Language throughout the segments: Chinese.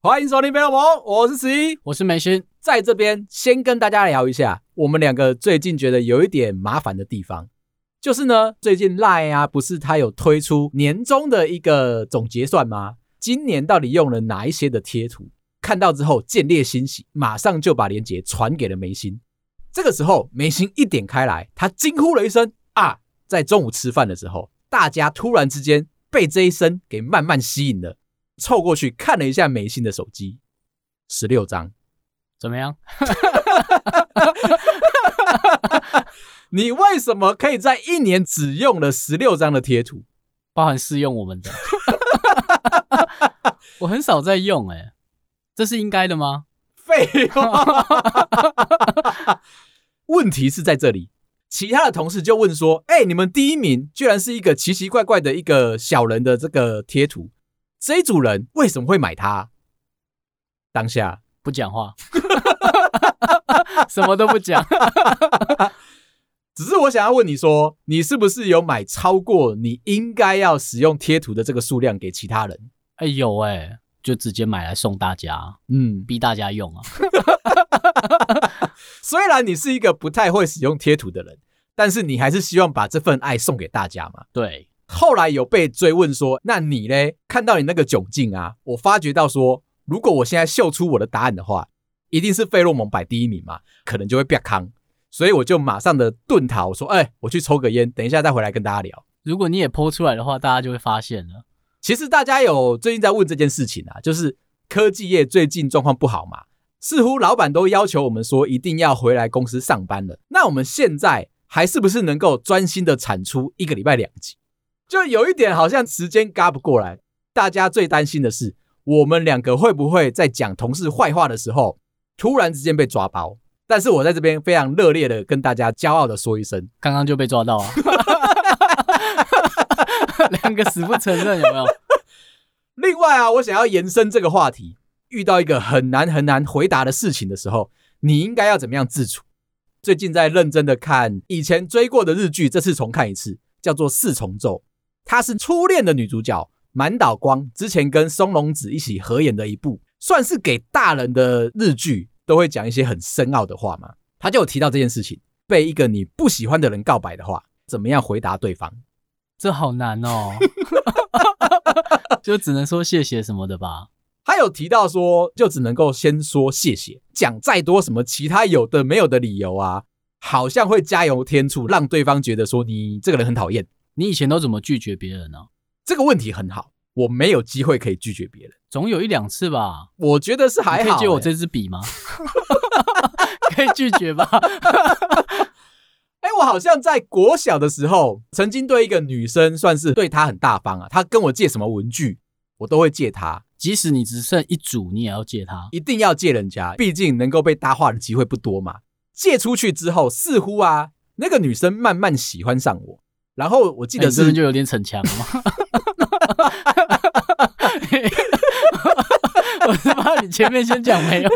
欢迎收听《贝洛蒙》，我是十一，我是美勋，在这边先跟大家聊一下，我们两个最近觉得有一点麻烦的地方，就是呢，最近 LINE 啊，不是它有推出年终的一个总结算吗？今年到底用了哪一些的贴图？看到之后见猎欣喜，马上就把链接传给了梅心。这个时候，梅心一点开来，他惊呼了一声：“啊！”在中午吃饭的时候，大家突然之间被这一声给慢慢吸引了。凑过去看了一下梅心的手机，十六张，怎么样？你为什么可以在一年只用了十六张的贴图，包含试用我们的？我很少在用，欸，哎，这是应该的吗？废话。问题是在这里，其他的同事就问说：“哎，你们第一名居然是一个奇奇怪怪的一个小人的这个贴图。”这一组人为什么会买它？当下不讲话，什么都不讲。只是我想要问你说，你是不是有买超过你应该要使用贴图的这个数量给其他人？哎有哎，就直接买来送大家，嗯，逼大家用啊。虽然你是一个不太会使用贴图的人，但是你还是希望把这份爱送给大家嘛？对。后来有被追问说：“那你嘞？看到你那个窘境啊，我发觉到说，如果我现在秀出我的答案的话，一定是费洛蒙摆第一名嘛，可能就会变康。所以我就马上的遁逃，说：‘哎，我去抽个烟，等一下再回来跟大家聊。’如果你也 po 出来的话，大家就会发现了。其实大家有最近在问这件事情啊，就是科技业最近状况不好嘛，似乎老板都要求我们说一定要回来公司上班了。那我们现在还是不是能够专心的产出一个礼拜两集？”就有一点好像时间赶不过来，大家最担心的是我们两个会不会在讲同事坏话的时候突然之间被抓包？但是我在这边非常热烈的跟大家骄傲的说一声，刚刚就被抓到啊！两个死不承认有没有？另外啊，我想要延伸这个话题，遇到一个很难很难回答的事情的时候，你应该要怎么样自处？最近在认真的看以前追过的日剧，这次重看一次，叫做《四重奏》。她是初恋的女主角满岛光，之前跟松隆子一起合演的一部，算是给大人的日剧，都会讲一些很深奥的话嘛。她就有提到这件事情，被一个你不喜欢的人告白的话，怎么样回答对方？这好难哦，就只能说谢谢什么的吧。他有提到说，就只能够先说谢谢，讲再多什么其他有的没有的理由啊，好像会加油添醋，让对方觉得说你这个人很讨厌。你以前都怎么拒绝别人呢？这个问题很好，我没有机会可以拒绝别人，总有一两次吧。我觉得是还好。可以借我这支笔吗？可以拒绝吧？哎，我好像在国小的时候，曾经对一个女生算是对她很大方啊。她跟我借什么文具，我都会借她。即使你只剩一组，你也要借她，一定要借人家，毕竟能够被搭话的机会不多嘛。借出去之后，似乎啊，那个女生慢慢喜欢上我。然后我记得是、欸、就有点逞强嘛，我是怕你前面先讲没有，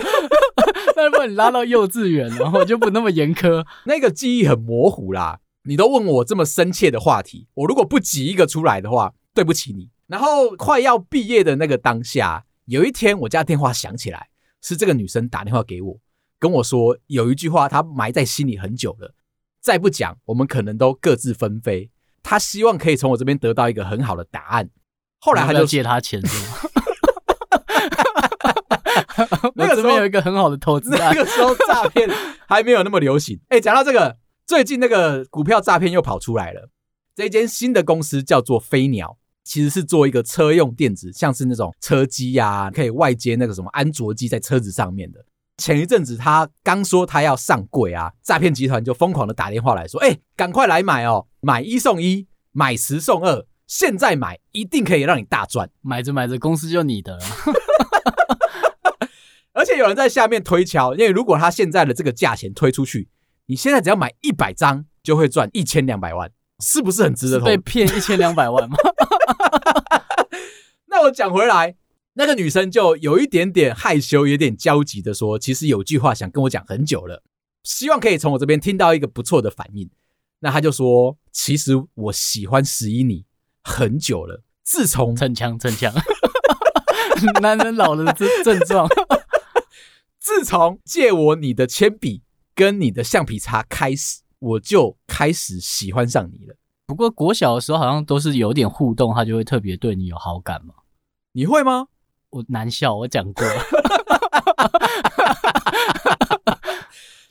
但是把你拉到幼稚园，然后就不那么严苛。那个记忆很模糊啦，你都问我这么深切的话题，我如果不挤一个出来的话，对不起你。然后快要毕业的那个当下，有一天我家电话响起来，是这个女生打电话给我，跟我说有一句话她埋在心里很久了。再不讲，我们可能都各自纷飞。她希望可以从我这边得到一个很好的答案。后来他就借他钱是吗？那个时候有一个很好的投资，那个时候诈骗还没有那么流行。哎，讲到这个，最近那个股票诈骗又跑出来了。这间新的公司叫做飞鸟，其实是做一个车用电子，像是那种车机呀，可以外接那个什么安卓机在车子上面的。前一阵子他刚说他要上柜啊，诈骗集团就疯狂的打电话来说：“哎，赶快来买哦，买一送一，买十送二，现在买一定可以让你大赚，买着买着公司就你的了。” 而且有人在下面推敲，因为如果他现在的这个价钱推出去，你现在只要买一百张就会赚一千两百万，是不是很值得投？被骗一千两百万吗？那我讲回来。那个女生就有一点点害羞，有点焦急的说：“其实有句话想跟我讲很久了，希望可以从我这边听到一个不错的反应。”那他就说：“其实我喜欢十一你很久了，自从逞强逞强，男人老了的症症状，自从借我你的铅笔跟你的橡皮擦开始，我就开始喜欢上你了。不过国小的时候好像都是有点互动，他就会特别对你有好感嘛？你会吗？”我难笑，我讲过，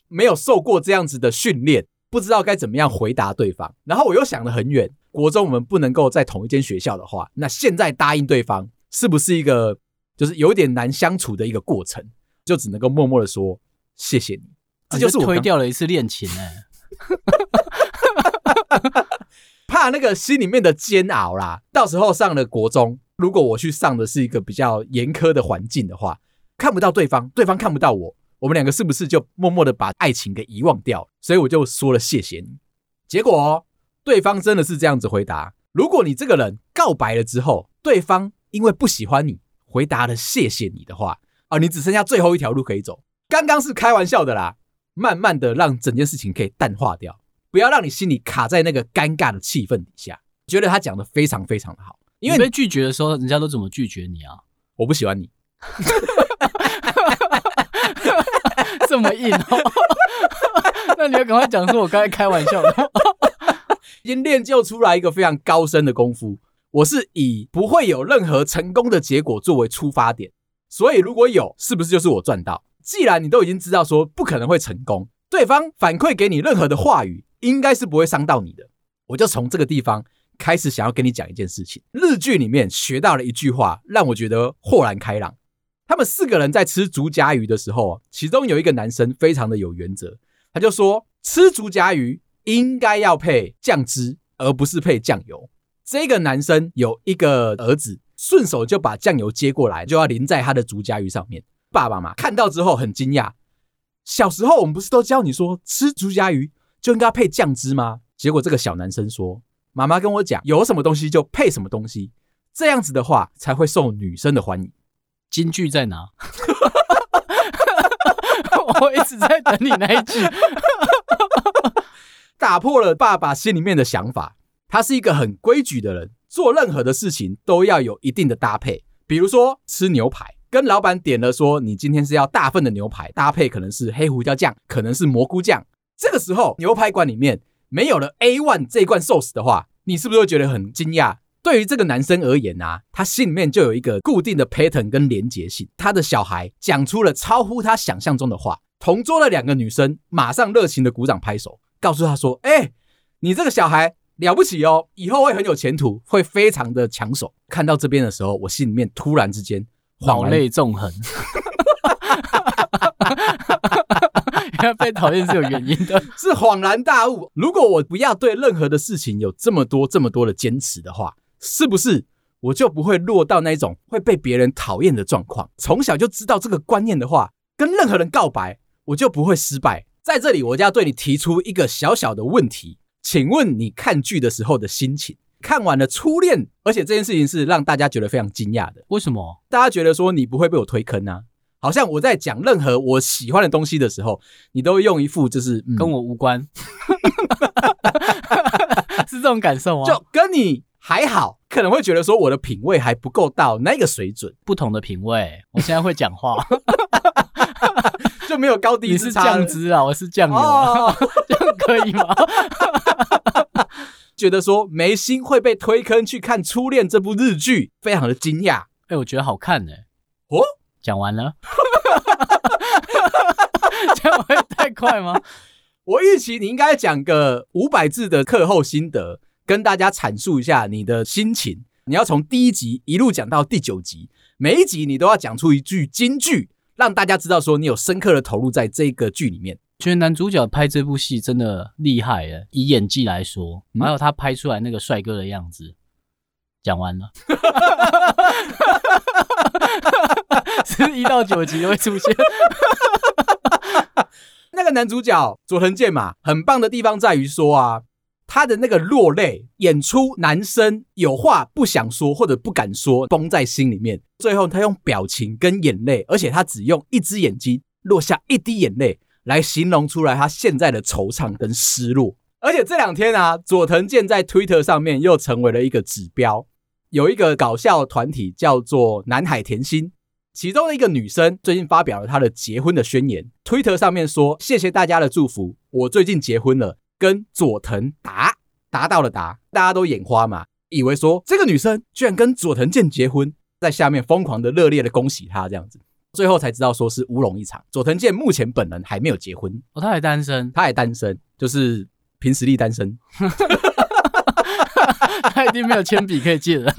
没有受过这样子的训练，不知道该怎么样回答对方。然后我又想得很远，国中我们不能够在同一间学校的话，那现在答应对方是不是一个就是有点难相处的一个过程？就只能够默默的说谢谢你。这就是我推掉了一次恋情哎，怕那个心里面的煎熬啦，到时候上了国中。如果我去上的是一个比较严苛的环境的话，看不到对方，对方看不到我，我们两个是不是就默默的把爱情给遗忘掉？所以我就说了谢谢你。结果哦，对方真的是这样子回答：如果你这个人告白了之后，对方因为不喜欢你，回答了谢谢你的话，啊，你只剩下最后一条路可以走。刚刚是开玩笑的啦，慢慢的让整件事情可以淡化掉，不要让你心里卡在那个尴尬的气氛底下。觉得他讲的非常非常的好。因为你被拒绝的时候，人家都怎么拒绝你啊？我不喜欢你，这么硬哦。那你要赶快讲说，我刚才开玩笑的。已经练就出来一个非常高深的功夫。我是以不会有任何成功的结果作为出发点，所以如果有，是不是就是我赚到？既然你都已经知道说不可能会成功，对方反馈给你任何的话语，应该是不会伤到你的。我就从这个地方。开始想要跟你讲一件事情。日剧里面学到了一句话，让我觉得豁然开朗。他们四个人在吃竹荚鱼的时候，其中有一个男生非常的有原则，他就说吃竹荚鱼应该要配酱汁，而不是配酱油。这个男生有一个儿子，顺手就把酱油接过来，就要淋在他的竹夹鱼上面。爸爸嘛看到之后很惊讶。小时候我们不是都教你说吃竹夹鱼就应该配酱汁吗？结果这个小男生说。妈妈跟我讲，有什么东西就配什么东西，这样子的话才会受女生的欢迎。金句在哪？我一直在等你那一句。打破了爸爸心里面的想法，他是一个很规矩的人，做任何的事情都要有一定的搭配。比如说吃牛排，跟老板点了说，你今天是要大份的牛排，搭配可能是黑胡椒酱，可能是蘑菇酱。这个时候牛排馆里面。没有了 A1 这一罐寿司的话，你是不是会觉得很惊讶？对于这个男生而言啊，他心里面就有一个固定的 pattern 跟连结性。他的小孩讲出了超乎他想象中的话，同桌的两个女生马上热情的鼓掌拍手，告诉他说：“哎，你这个小孩了不起哦，以后会很有前途，会非常的抢手。”看到这边的时候，我心里面突然之间老泪纵横。被讨厌是有原因的，是恍然大悟。如果我不要对任何的事情有这么多、这么多的坚持的话，是不是我就不会落到那种会被别人讨厌的状况？从小就知道这个观念的话，跟任何人告白，我就不会失败。在这里，我就要对你提出一个小小的问题，请问你看剧的时候的心情？看完了初恋，而且这件事情是让大家觉得非常惊讶的。为什么？大家觉得说你不会被我推坑呢、啊？好像我在讲任何我喜欢的东西的时候，你都会用一副就是、嗯、跟我无关，是这种感受吗？就跟你还好，可能会觉得说我的品味还不够到那个水准。不同的品味，我现在会讲话，就没有高低。你是酱汁啊，我是酱油、啊，哦、这样可以吗？觉得说眉心会被推坑去看《初恋》这部日剧，非常的惊讶。哎、欸，我觉得好看呢、欸。哦。讲完了，这样会太快吗？我预期你应该讲个五百字的课后心得，跟大家阐述一下你的心情。你要从第一集一路讲到第九集，每一集你都要讲出一句金句，让大家知道说你有深刻的投入在这个剧里面。觉得男主角拍这部戏真的厉害耶，以演技来说，还有他拍出来那个帅哥的样子。讲完了。是一到九集都会出现。那个男主角佐藤健嘛，很棒的地方在于说啊，他的那个落泪，演出男生有话不想说或者不敢说，绷在心里面。最后他用表情跟眼泪，而且他只用一只眼睛落下一滴眼泪来形容出来他现在的惆怅跟失落。而且这两天啊，佐藤健在 Twitter 上面又成为了一个指标。有一个搞笑团体叫做南海甜心，其中的一个女生最近发表了她的结婚的宣言，Twitter 上面说：“谢谢大家的祝福，我最近结婚了。”跟佐藤达达到了达，大家都眼花嘛，以为说这个女生居然跟佐藤健结婚，在下面疯狂的热烈的恭喜她这样子，最后才知道说是乌龙一场。佐藤健目前本人还没有结婚哦，他还单身，他还单身，就是凭实力单身，他已经没有铅笔可以借人。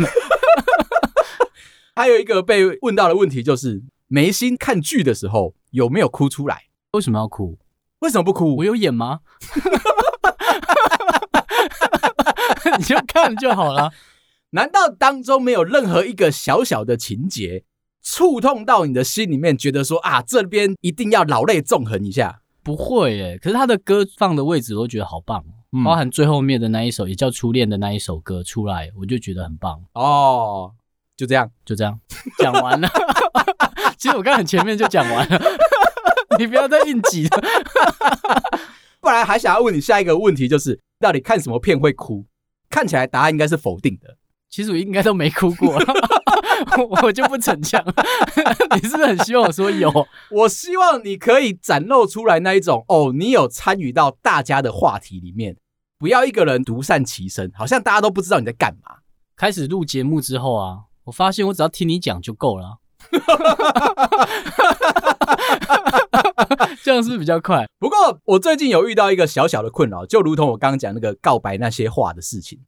还有一个被问到的问题就是，眉心看剧的时候有没有哭出来？为什么要哭？为什么不哭？我有演吗？你就看就好了。难道当中没有任何一个小小的情节触痛到你的心里面，觉得说啊，这边一定要老泪纵横一下？不会耶。可是他的歌放的位置，我都觉得好棒，嗯、包含最后面的那一首，也叫《初恋》的那一首歌出来，我就觉得很棒。哦，就这样，就这样，讲完了。其实我刚才很前面就讲完了。你不要再硬挤了，不然还想要问你下一个问题，就是到底看什么片会哭？看起来答案应该是否定的。其实我应该都没哭过，我就不逞强。你是不是很希望我说有？我希望你可以展露出来那一种哦，你有参与到大家的话题里面，不要一个人独善其身，好像大家都不知道你在干嘛。开始录节目之后啊，我发现我只要听你讲就够了。这样是不是比较快？不过我最近有遇到一个小小的困扰，就如同我刚刚讲那个告白那些话的事情。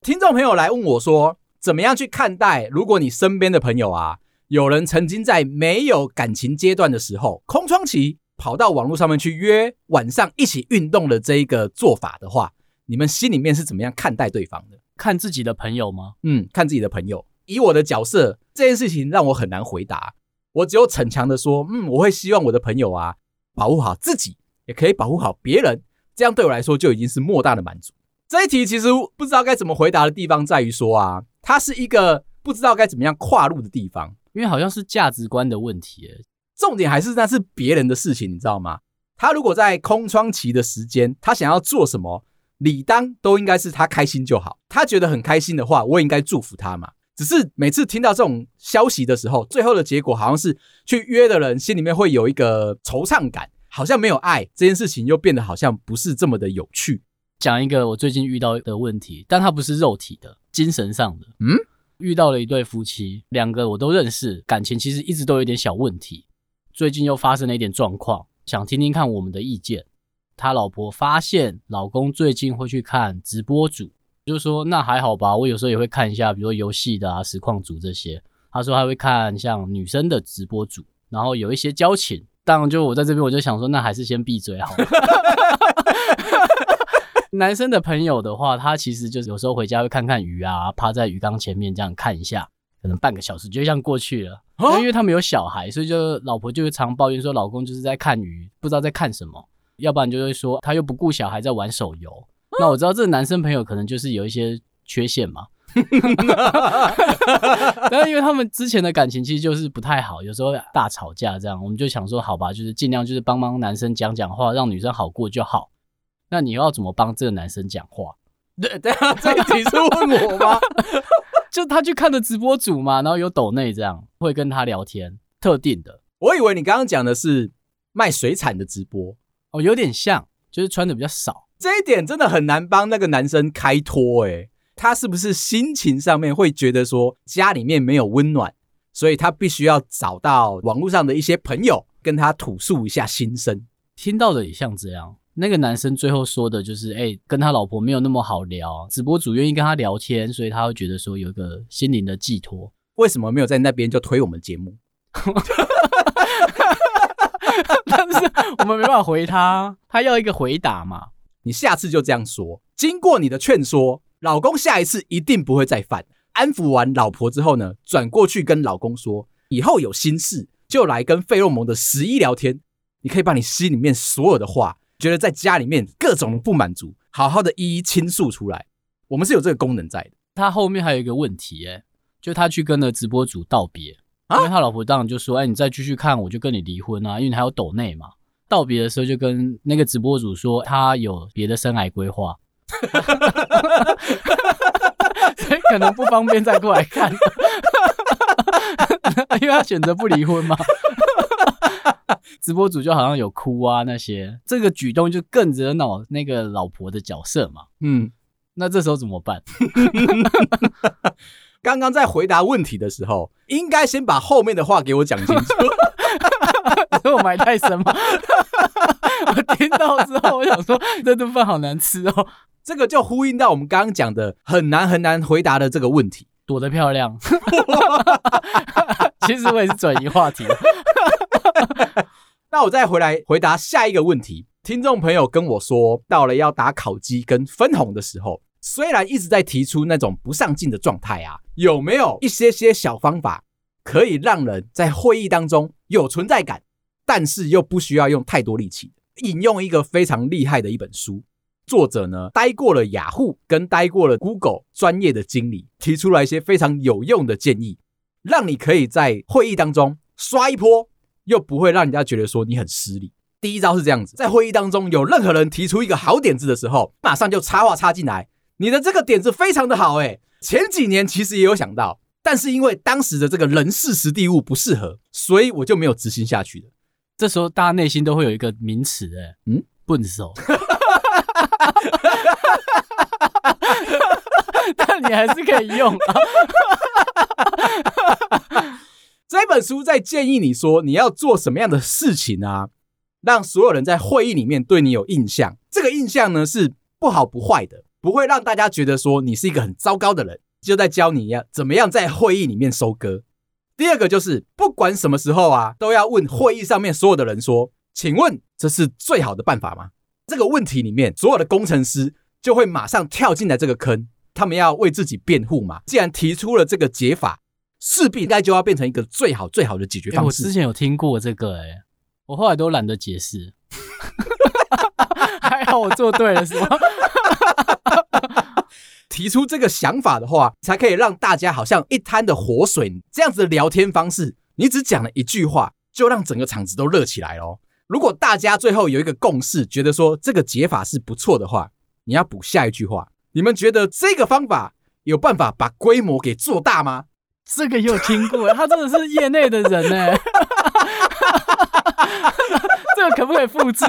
听众朋友来问我说，怎么样去看待？如果你身边的朋友啊，有人曾经在没有感情阶段的时候，空窗期跑到网络上面去约晚上一起运动的这一个做法的话，你们心里面是怎么样看待对方的？看自己的朋友吗？嗯，看自己的朋友。以我的角色，这件事情让我很难回答。我只有逞强的说，嗯，我会希望我的朋友啊，保护好自己，也可以保护好别人。这样对我来说就已经是莫大的满足。这一题其实不知道该怎么回答的地方在于说啊，它是一个不知道该怎么样跨入的地方，因为好像是价值观的问题。重点还是那是别人的事情，你知道吗？他如果在空窗期的时间，他想要做什么，理当都应该是他开心就好。他觉得很开心的话，我也应该祝福他嘛。只是每次听到这种消息的时候，最后的结果好像是去约的人心里面会有一个惆怅感，好像没有爱这件事情，又变得好像不是这么的有趣。讲一个我最近遇到的问题，但它不是肉体的，精神上的。嗯，遇到了一对夫妻，两个我都认识，感情其实一直都有点小问题。最近又发生了一点状况，想听听看我们的意见。他老婆发现老公最近会去看直播主。就说那还好吧，我有时候也会看一下，比如说游戏的啊、实况组这些。他说他会看像女生的直播组，然后有一些交情。当然，就我在这边，我就想说，那还是先闭嘴好了。男生的朋友的话，他其实就是有时候回家会看看鱼啊，趴在鱼缸前面这样看一下，可能半个小时就这样过去了。因为他们有小孩，所以就老婆就会常抱怨说，老公就是在看鱼，不知道在看什么。要不然就会说他又不顾小孩在玩手游。那我知道这个男生朋友可能就是有一些缺陷嘛，但是因为他们之前的感情其实就是不太好，有时候大吵架这样，我们就想说好吧，就是尽量就是帮帮男生讲讲话，让女生好过就好。那你要怎么帮这个男生讲话？对对啊，这个你是问我吗？就他去看的直播组嘛，然后有抖内这样会跟他聊天，特定的。我以为你刚刚讲的是卖水产的直播哦，有点像，就是穿的比较少。这一点真的很难帮那个男生开脱诶，他是不是心情上面会觉得说家里面没有温暖，所以他必须要找到网络上的一些朋友跟他吐诉一下心声。听到的也像这样，那个男生最后说的就是，哎，跟他老婆没有那么好聊，直播主愿意跟他聊天，所以他会觉得说有一个心灵的寄托。为什么没有在那边就推我们节目？但是我们没办法回他，他要一个回答嘛。你下次就这样说。经过你的劝说，老公下一次一定不会再犯。安抚完老婆之后呢，转过去跟老公说，以后有心事就来跟费洛蒙的十一聊天。你可以把你心里面所有的话，觉得在家里面各种不满足，好好的一一倾诉出来。我们是有这个功能在的。他后面还有一个问题、欸，哎，就他去跟了直播主道别，因为他老婆当然就说：“哎、欸，你再继续看，我就跟你离婚啊，因为你还有抖内嘛。”道别的时候就跟那个直播主说，他有别的生涯规划，所以可能不方便再过来看，因为他选择不离婚嘛。直播主就好像有哭啊那些，这个举动就更惹恼那个老婆的角色嘛。嗯。那这时候怎么办？刚刚在回答问题的时候，应该先把后面的话给我讲清楚。我埋太深吗？我听到之后，我想说这顿饭好难吃哦。这个就呼应到我们刚刚讲的很难很难回答的这个问题。躲得漂亮。其实我也是转移话题。那我再回来回答下一个问题。听众朋友跟我说，到了要打烤鸡跟分红的时候，虽然一直在提出那种不上进的状态啊，有没有一些些小方法可以让人在会议当中有存在感，但是又不需要用太多力气？引用一个非常厉害的一本书，作者呢待过了雅虎跟待过了 Google 专业的经理，提出了一些非常有用的建议，让你可以在会议当中刷一波，又不会让人家觉得说你很失礼。第一招是这样子，在会议当中有任何人提出一个好点子的时候，马上就插话插进来。你的这个点子非常的好，诶，前几年其实也有想到，但是因为当时的这个人事实地物不适合，所以我就没有执行下去了。这时候大家内心都会有一个名词，诶，嗯，笨手。但你还是可以用啊。这本书在建议你说你要做什么样的事情啊？让所有人在会议里面对你有印象，这个印象呢是不好不坏的，不会让大家觉得说你是一个很糟糕的人。就在教你要怎么样在会议里面收割。第二个就是不管什么时候啊，都要问会议上面所有的人说：“请问这是最好的办法吗？”这个问题里面，所有的工程师就会马上跳进来这个坑，他们要为自己辩护嘛。既然提出了这个解法，势必应该就要变成一个最好最好的解决方式。欸，我之前有听过这个，欸，诶我后来都懒得解释，还好我做对了，是吗？提出这个想法的话，才可以让大家好像一滩的活水这样子的聊天方式。你只讲了一句话，就让整个场子都热起来咯。如果大家最后有一个共识，觉得说这个解法是不错的话，你要补下一句话。你们觉得这个方法有办法把规模给做大吗？这个有听过，他真的是业内的人呢。这个可不可以复制？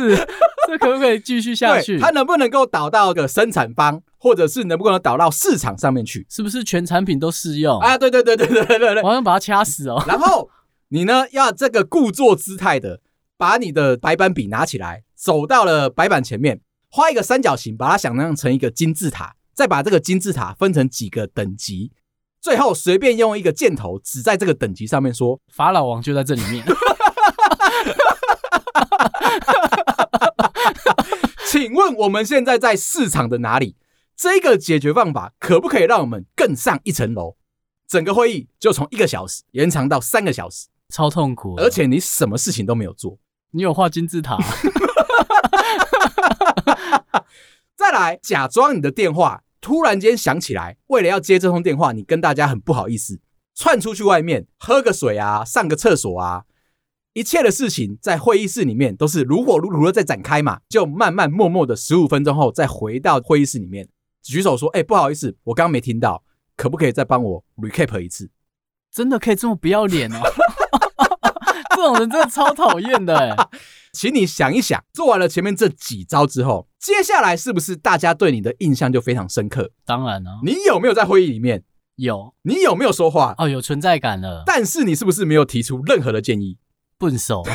这个、可不可以继续下去？他能不能够导到个生产方，或者是能不能导到市场上面去？是不是全产品都适用？啊，对对对对对对对，我要把它掐死哦。然后你呢，要这个故作姿态的，把你的白板笔拿起来，走到了白板前面，画一个三角形，把它想象成一个金字塔，再把这个金字塔分成几个等级，最后随便用一个箭头指在这个等级上面，说：“法老王就在这里面。”请问我们现在在市场的哪里？这个解决方法可不可以让我们更上一层楼？整个会议就从一个小时延长到三个小时，超痛苦，而且你什么事情都没有做。你有画金字塔？再来，假装你的电话突然间响起来，为了要接这通电话，你跟大家很不好意思，窜出去外面喝个水啊，上个厕所啊。一切的事情在会议室里面都是如火如荼的在展开嘛，就慢慢默默的十五分钟后再回到会议室里面，举手说：“哎，不好意思，我刚刚没听到，可不可以再帮我 recap 一次？”真的可以这么不要脸哦？这种人真的超讨厌的哎！请你想一想，做完了前面这几招之后，接下来是不是大家对你的印象就非常深刻？当然了，你有没有在会议里面？有。你有没有说话？哦，有存在感了。但是你是不是没有提出任何的建议？笨手，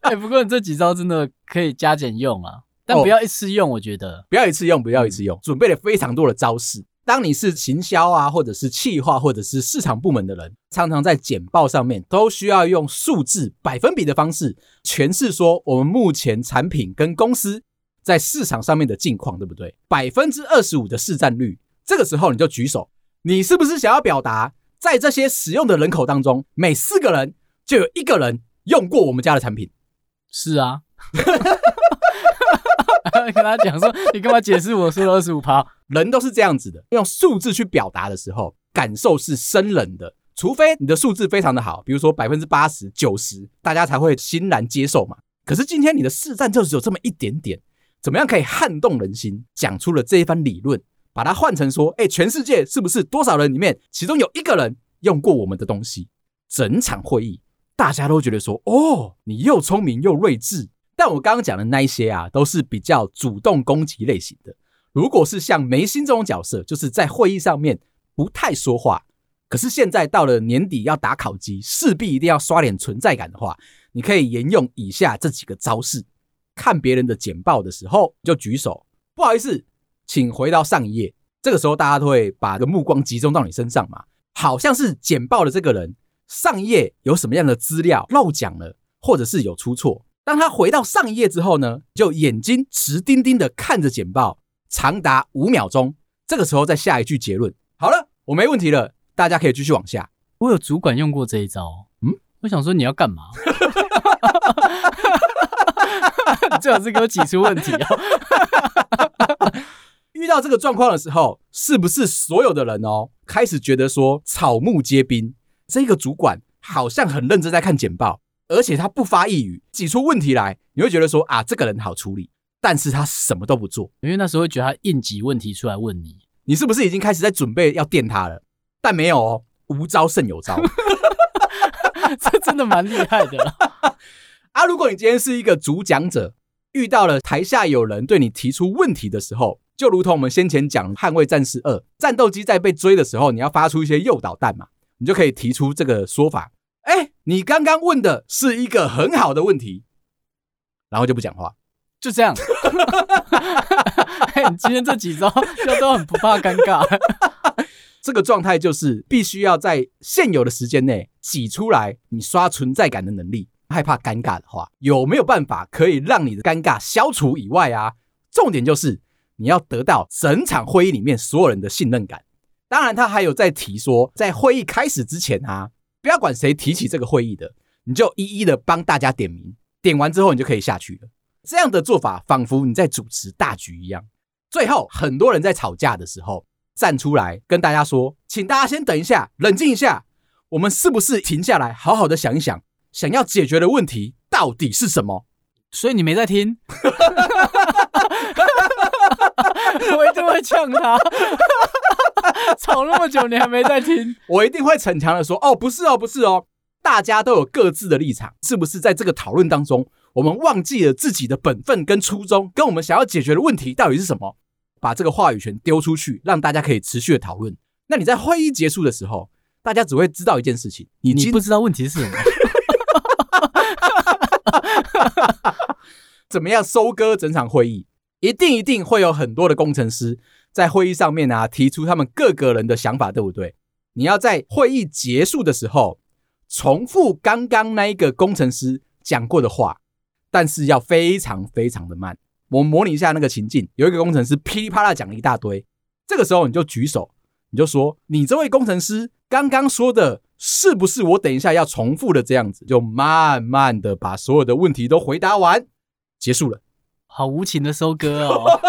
哎，不过你这几招真的可以加减用啊，但不要一次用，我觉得、哦、不要一次用，不要一次用，准备了非常多的招式。当你是行销啊，或者是企划，或者是市场部门的人，常常在简报上面都需要用数字、百分比的方式诠释说我们目前产品跟公司在市场上面的境况，对不对？百分之二十五的市占率，这个时候你就举手，你是不是想要表达？在这些使用的人口当中，每四个人就有一个人用过我们家的产品。是啊，跟他讲说，你干嘛解释我说的二十五趴？人都是这样子的，用数字去表达的时候，感受是生冷的。除非你的数字非常的好，比如说百分之八十、九十，大家才会欣然接受嘛。可是今天你的市占就只有这么一点点，怎么样可以撼动人心？讲出了这一番理论，把它换成说，哎，全世界是不是多少人里面，其中有一个人用过我们的东西？整场会议大家都觉得说，哦，你又聪明又睿智。但我刚刚讲的那一些啊，都是比较主动攻击类型的。如果是像眉心这种角色，就是在会议上面不太说话。可是现在到了年底要打考级，势必一定要刷点存在感的话，你可以沿用以下这几个招式：看别人的简报的时候，就举手，不好意思，请回到上一页。这个时候大家都会把个目光集中到你身上嘛，好像是简报的这个人上一页有什么样的资料漏讲了，或者是有出错。当他回到上一页之后呢，就眼睛直盯盯的看着简报，长达五秒钟。这个时候再下一句结论。好了，我没问题了。大家可以继续往下。我有主管用过这一招。嗯，我想说你要干嘛？你 最好是给我挤出问题哦。遇到这个状况的时候，是不是所有的人哦开始觉得说草木皆兵？这个主管好像很认真在看简报，而且他不发一语，挤出问题来，你会觉得说啊，这个人好处理。但是他什么都不做，因为那时候会觉得他硬挤问题出来问你，你是不是已经开始在准备要电他了？但没有哦，无招胜有招，这真的蛮厉害的 啊！如果你今天是一个主讲者，遇到了台下有人对你提出问题的时候，就如同我们先前讲《捍卫战士二》，战斗机在被追的时候，你要发出一些诱导弹嘛，你就可以提出这个说法：哎，你刚刚问的是一个很好的问题，然后就不讲话，就这样。你今天这几招就都很不怕尴尬。这个状态就是必须要在现有的时间内挤出来你刷存在感的能力。害怕尴尬的话，有没有办法可以让你的尴尬消除以外啊？重点就是你要得到整场会议里面所有人的信任感。当然，他还有在提说，在会议开始之前啊，不要管谁提起这个会议的，你就一一的帮大家点名，点完之后你就可以下去了。这样的做法仿佛你在主持大局一样。最后，很多人在吵架的时候。站出来跟大家说，请大家先等一下，冷静一下。我们是不是停下来，好好的想一想，想要解决的问题到底是什么？所以你没在听，我一定会呛他。吵那么久，你还没在听？我一定会逞强的说，哦，不是哦，不是哦，大家都有各自的立场，是不是在这个讨论当中，我们忘记了自己的本分跟初衷，跟我们想要解决的问题到底是什么？把这个话语权丢出去，让大家可以持续的讨论。那你在会议结束的时候，大家只会知道一件事情：你你不知道问题是什么。怎么样收割整场会议？一定一定会有很多的工程师在会议上面啊，提出他们各个人的想法，对不对？你要在会议结束的时候重复刚刚那一个工程师讲过的话，但是要非常非常的慢。我们模拟一下那个情境，有一个工程师噼里啪啦讲了一大堆，这个时候你就举手，你就说：“你这位工程师刚刚说的是不是我等一下要重复的这样子？”就慢慢的把所有的问题都回答完，结束了。好无情的收割哦！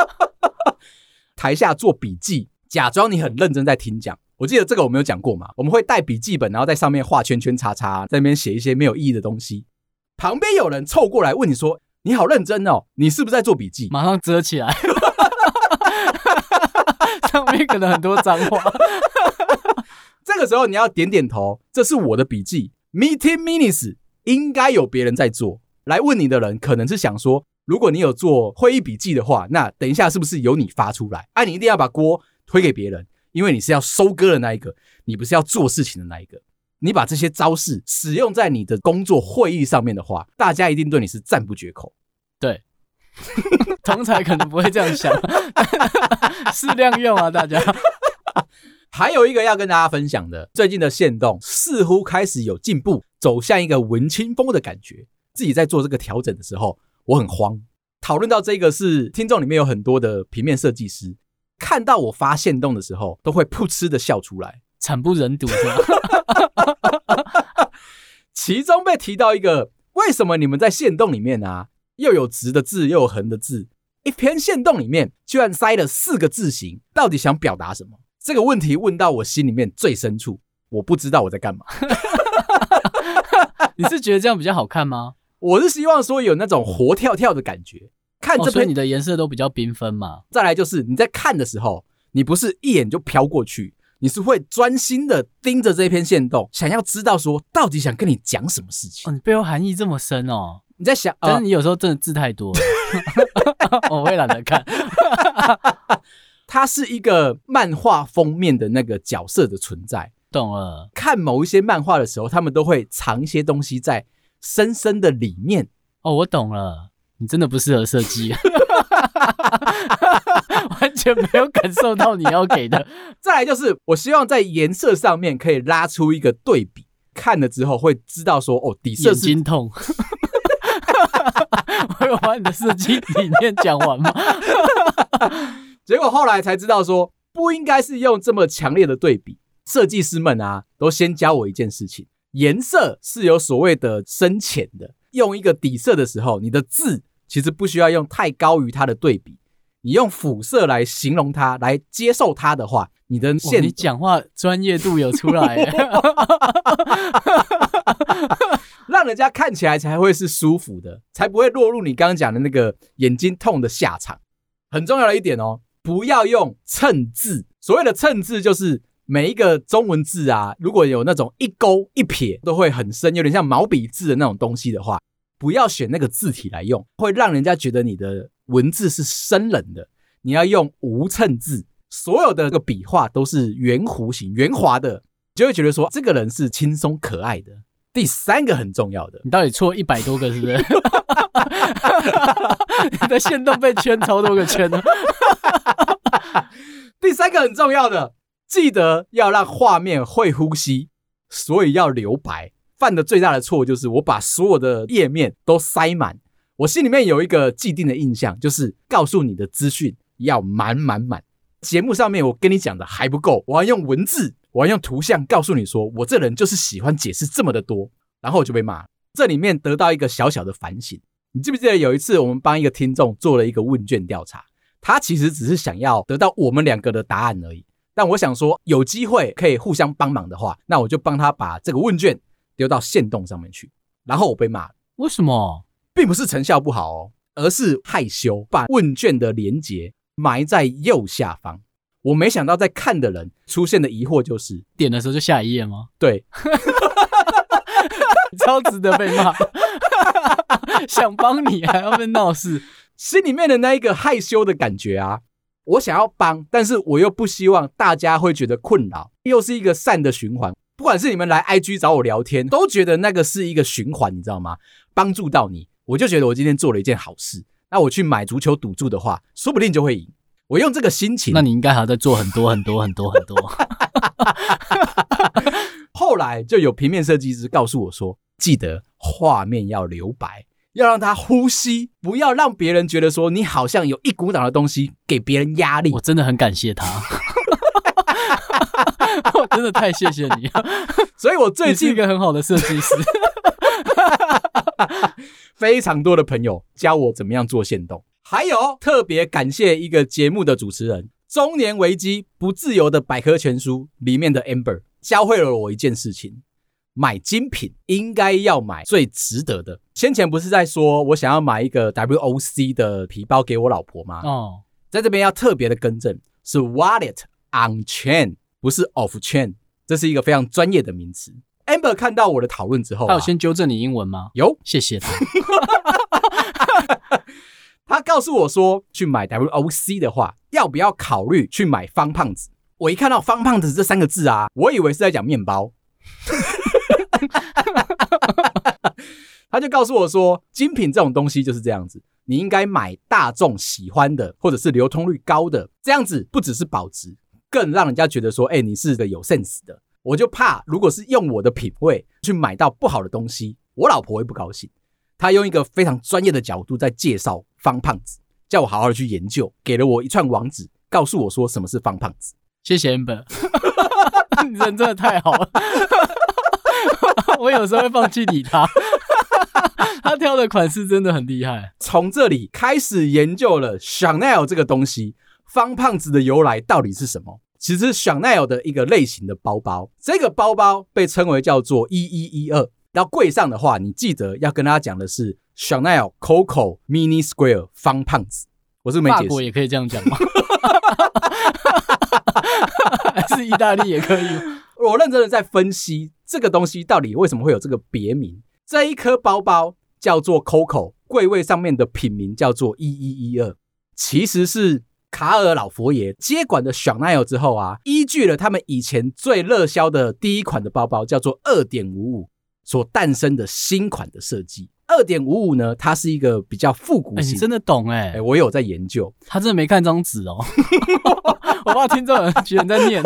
台下做笔记，假装你很认真在听讲。我记得这个我没有讲过嘛，我们会带笔记本，然后在上面画圈圈叉叉，在那边写一些没有意义的东西。旁边有人凑过来问你说。你好认真哦，你是不是在做笔记？马上遮起来，上面可能很多脏话。这个时候你要点点头，这是我的笔记。Meeting minutes 应该有别人在做。来问你的人可能是想说，如果你有做会议笔记的话，那等一下是不是由你发出来？啊，你一定要把锅推给别人，因为你是要收割的那一个，你不是要做事情的那一个。你把这些招式使用在你的工作会议上面的话，大家一定对你是赞不绝口。对，同才可能不会这样想，适量用啊，大家。还有一个要跟大家分享的，最近的限动似乎开始有进步，走向一个文青风的感觉。自己在做这个调整的时候，我很慌。讨论到这个是听众里面有很多的平面设计师，看到我发现动的时候，都会噗嗤的笑出来，惨不忍睹。其中被提到一个，为什么你们在线动里面啊，又有直的字，又有横的字，一篇线动里面居然塞了四个字形，到底想表达什么？这个问题问到我心里面最深处，我不知道我在干嘛。你是觉得这样比较好看吗？我是希望说有那种活跳跳的感觉。看这篇，哦、你的颜色都比较缤纷嘛。再来就是你在看的时候，你不是一眼就飘过去，你是会专心的盯着这篇线动，想要知道说到底想跟你讲什么事情。哦，你背后含义这么深哦。你在想，但是你有时候真的字太多了，我会懒得看。它是一个漫画封面的那个角色的存在。懂了。看某一些漫画的时候，他们都会藏一些东西在深深的理念。哦，我懂了。你真的不适合设计，完全没有感受到你要给的。再来就是，我希望在颜色上面可以拉出一个对比，看了之后会知道说，哦，底色是眼睛痛。我有把你的设计理念讲完吗？结果后来才知道说，不应该是用这么强烈的对比。设计师们啊，都先教我一件事情：颜色是有所谓的深浅的。用一个底色的时候，你的字。其实不需要用太高于它的对比，你用肤色来形容它，来接受它的话，你的线，你讲话专业度有出来，让人家看起来才会是舒服的，才不会落入你刚刚讲的那个眼睛痛的下场。很重要的一点哦，不要用衬字。所谓的衬字，就是每一个中文字啊，如果有那种一勾一撇都会很深，有点像毛笔字的那种东西的话。不要选那个字体来用，会让人家觉得你的文字是生冷的。你要用无衬字，所有的这个笔画都是圆弧形、圆滑的，就会觉得说这个人是轻松可爱的。第三个很重要的，你 到底错一百多个是不是？你的线都被圈超多个圈了。第三个很重要的，记得要让画面会呼吸，所以要留白。犯的最大的错误就是我把所有的页面都塞满，我心里面有一个既定的印象，就是告诉你的资讯要满满满。节目上面我跟你讲的还不够，我要用文字，我要用图像告诉你说，我这人就是喜欢解释这么的多，然后我就被骂。这里面得到一个小小的反省，你记不记得有一次我们帮一个听众做了一个问卷调查，他其实只是想要得到我们两个的答案而已。但我想说，有机会可以互相帮忙的话，那我就帮他把这个问卷。丢到线洞上面去，然后我被骂了。为什么？并不是成效不好哦，而是害羞，把问卷的连结埋在右下方。我没想到在看的人出现的疑惑就是：点的时候就下一页吗？对，超值得被骂。想帮你还要被闹事，心里面的那一个害羞的感觉啊！我想要帮，但是我又不希望大家会觉得困扰，又是一个善的循环。不管是你们来 IG 找我聊天，都觉得那个是一个循环，你知道吗？帮助到你，我就觉得我今天做了一件好事。那我去买足球赌注的话，说不定就会赢。我用这个心情，那你应该还要再做很多很多很多很多。后来就有平面设计师告诉我说，记得画面要留白，要让它呼吸，不要让别人觉得说你好像有一股脑的东西给别人压力。我真的很感谢他。我真的太谢谢你了，所以我最近是一个很好的设计师，非常多的朋友教我怎么样做线动，还有特别感谢一个节目的主持人，《中年危机不自由的百科全书》里面的 Amber 教会了我一件事情：买精品应该要买最值得的。先前不是在说我想要买一个 WOC 的皮包给我老婆吗？哦，在这边要特别的更正，是 Wallet on Chain。不是 off chain，这是一个非常专业的名词。Amber 看到我的讨论之后、啊，他有先纠正你英文吗？有，谢谢他。他告诉我说，去买 WOC 的话，要不要考虑去买方胖子？我一看到方胖子这三个字啊，我以为是在讲面包。他就告诉我说，精品这种东西就是这样子，你应该买大众喜欢的，或者是流通率高的，这样子不只是保值。更让人家觉得说，哎、你是个有 sense 的。我就怕，如果是用我的品味去买到不好的东西，我老婆会不高兴。他用一个非常专业的角度在介绍方胖子，叫我好好去研究，给了我一串网址，告诉我说什么是方胖子。谢谢 Amber，你人真的太好了。我有时候会放弃理他。他挑的款式真的很厉害。从这里开始研究了 Chanel 这个东西，方胖子的由来到底是什么？其实 Chanel 的一个类型的包包，这个包包被称为叫做一一一二。要柜上的话，你记得要跟大家讲的是 Chanel Coco Mini Square 方胖子。我是没解释，法国也可以这样讲吗？还是意大利也可以？我认真的在分析这个东西到底为什么会有这个别名。这一颗包包叫做 Coco，柜位上面的品名叫做一一一二，其实是卡尔老佛爷接管的 Chanel 之后啊，依据了他们以前最热销的第一款的包包叫做二点五五所诞生的新款的设计。二点五五呢，它是一个比较复古型，欸、你真的懂哎、欸欸，我有在研究，他真的没看张纸哦，我怕听众人觉得在念。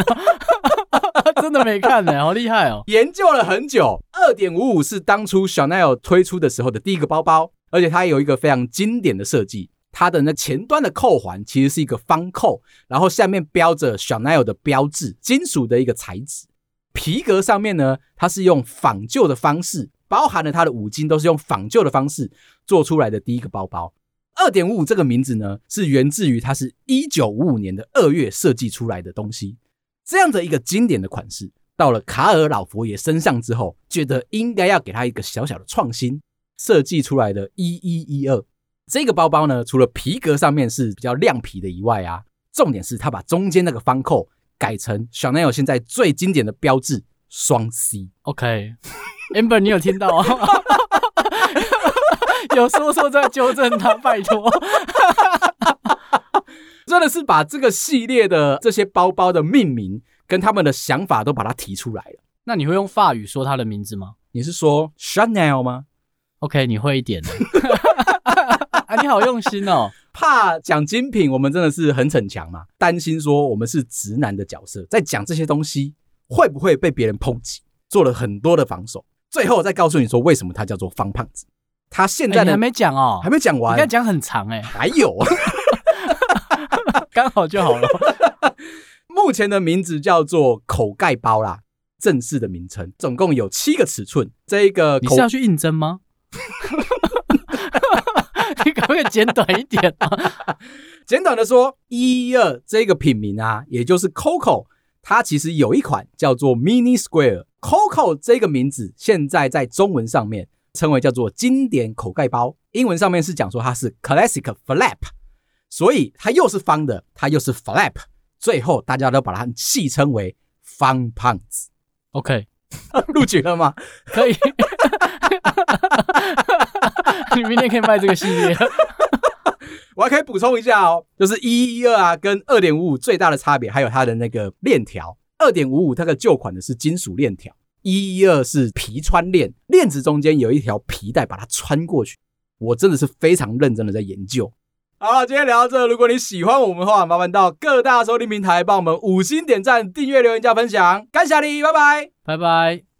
他 真的没看呢、好厉害哦！研究了很久，二点五五是当初 Chanel 推出的时候的第一个包包，而且它有一个非常经典的设计，它的那前端的扣环其实是一个方扣，然后下面标着 Chanel 的标志，金属的一个材质。皮革上面呢，它是用仿旧的方式，包含了它的五金都是用仿旧的方式做出来的第一个包包。二点五五这个名字呢，是源自于它是一九五五年的二月设计出来的东西。这样的一个经典的款式，到了卡尔老佛爷身上之后，觉得应该要给他一个小小的创新，设计出来的一一一二这个包包呢，除了皮革上面是比较亮皮的以外啊，重点是他把中间那个方扣改成 Chanel 现在最经典的标志双 C。OK，Amber，你有听到啊？有说错再纠正他，拜托。真的是把这个系列的这些包包的命名跟他们的想法都把它提出来了。那你会用法语说它的名字吗？你是说 Chanel 吗？OK，你会一点。啊，你好用心哦。怕讲精品，我们真的是很逞强嘛。担心说我们是直男的角色，在讲这些东西会不会被别人抨击？做了很多的防守，最后再告诉你说为什么它叫做方胖子。他现在还没讲哦，还没讲完，应该讲很长哎、欸。还有。刚好就好了。目前的名字叫做口盖包啦，正式的名称，总共有七个尺寸。这一个你是要去应征吗？你可不可以简短一点啊？简短的说，一一二这个品名啊，也就是 Coco，它其实有一款叫做 Mini Square。Coco 这个名字现在在中文上面称为叫做经典口盖包，英文上面是讲说它是 Classic Flap。所以它又是方的，它又是 flap，最后大家都把它戏称为方胖子。OK，录取了吗？可以。你明天可以卖这个系列。我还可以补充一下哦，就是一一二啊，跟二点五五最大的差别还有它的那个链条。二点五五它的旧款的是金属链条，一一二是皮穿链，链子中间有一条皮带把它穿过去。我真的是非常认真的在研究。好，今天聊到这。如果你喜欢我们的话，麻烦到各大收听平台帮我们五星点赞、订阅、留言、加分享，感谢你，拜拜，拜拜。